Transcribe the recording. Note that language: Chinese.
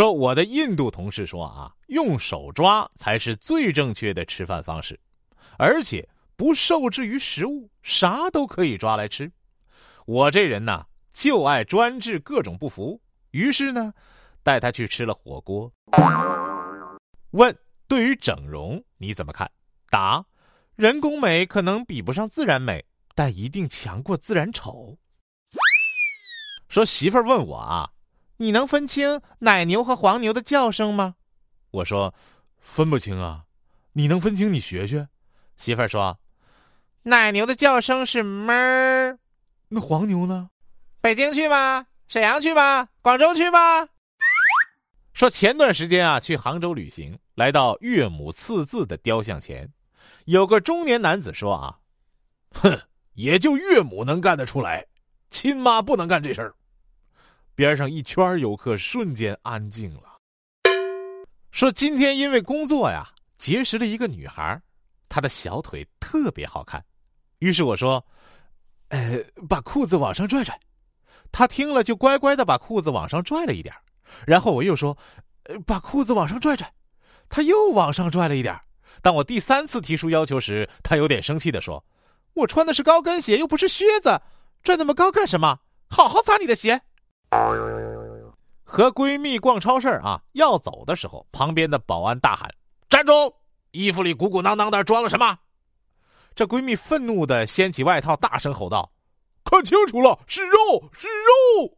说我的印度同事说啊，用手抓才是最正确的吃饭方式，而且不受制于食物，啥都可以抓来吃。我这人呢，就爱专治各种不服，于是呢，带他去吃了火锅。问：对于整容你怎么看？答：人工美可能比不上自然美，但一定强过自然丑。说媳妇儿问我啊。你能分清奶牛和黄牛的叫声吗？我说，分不清啊。你能分清？你学学。媳妇儿说，奶牛的叫声是哞儿，那黄牛呢？北京去吧，沈阳去吧，广州去吧。说前段时间啊，去杭州旅行，来到岳母刺字的雕像前，有个中年男子说啊，哼，也就岳母能干得出来，亲妈不能干这事儿。边上一圈游客瞬间安静了。说今天因为工作呀，结识了一个女孩，她的小腿特别好看。于是我说：“呃，把裤子往上拽拽。”她听了就乖乖的把裤子往上拽了一点。然后我又说：“呃把裤子往上拽拽。”她又往上拽了一点。当我第三次提出要求时，她有点生气的说：“我穿的是高跟鞋，又不是靴子，拽那么高干什么？好好擦你的鞋。”和闺蜜逛超市啊，要走的时候，旁边的保安大喊：“站住！衣服里鼓鼓囊囊的，装了什么？”这闺蜜愤怒的掀起外套，大声吼道：“看清楚了，是肉，是肉！”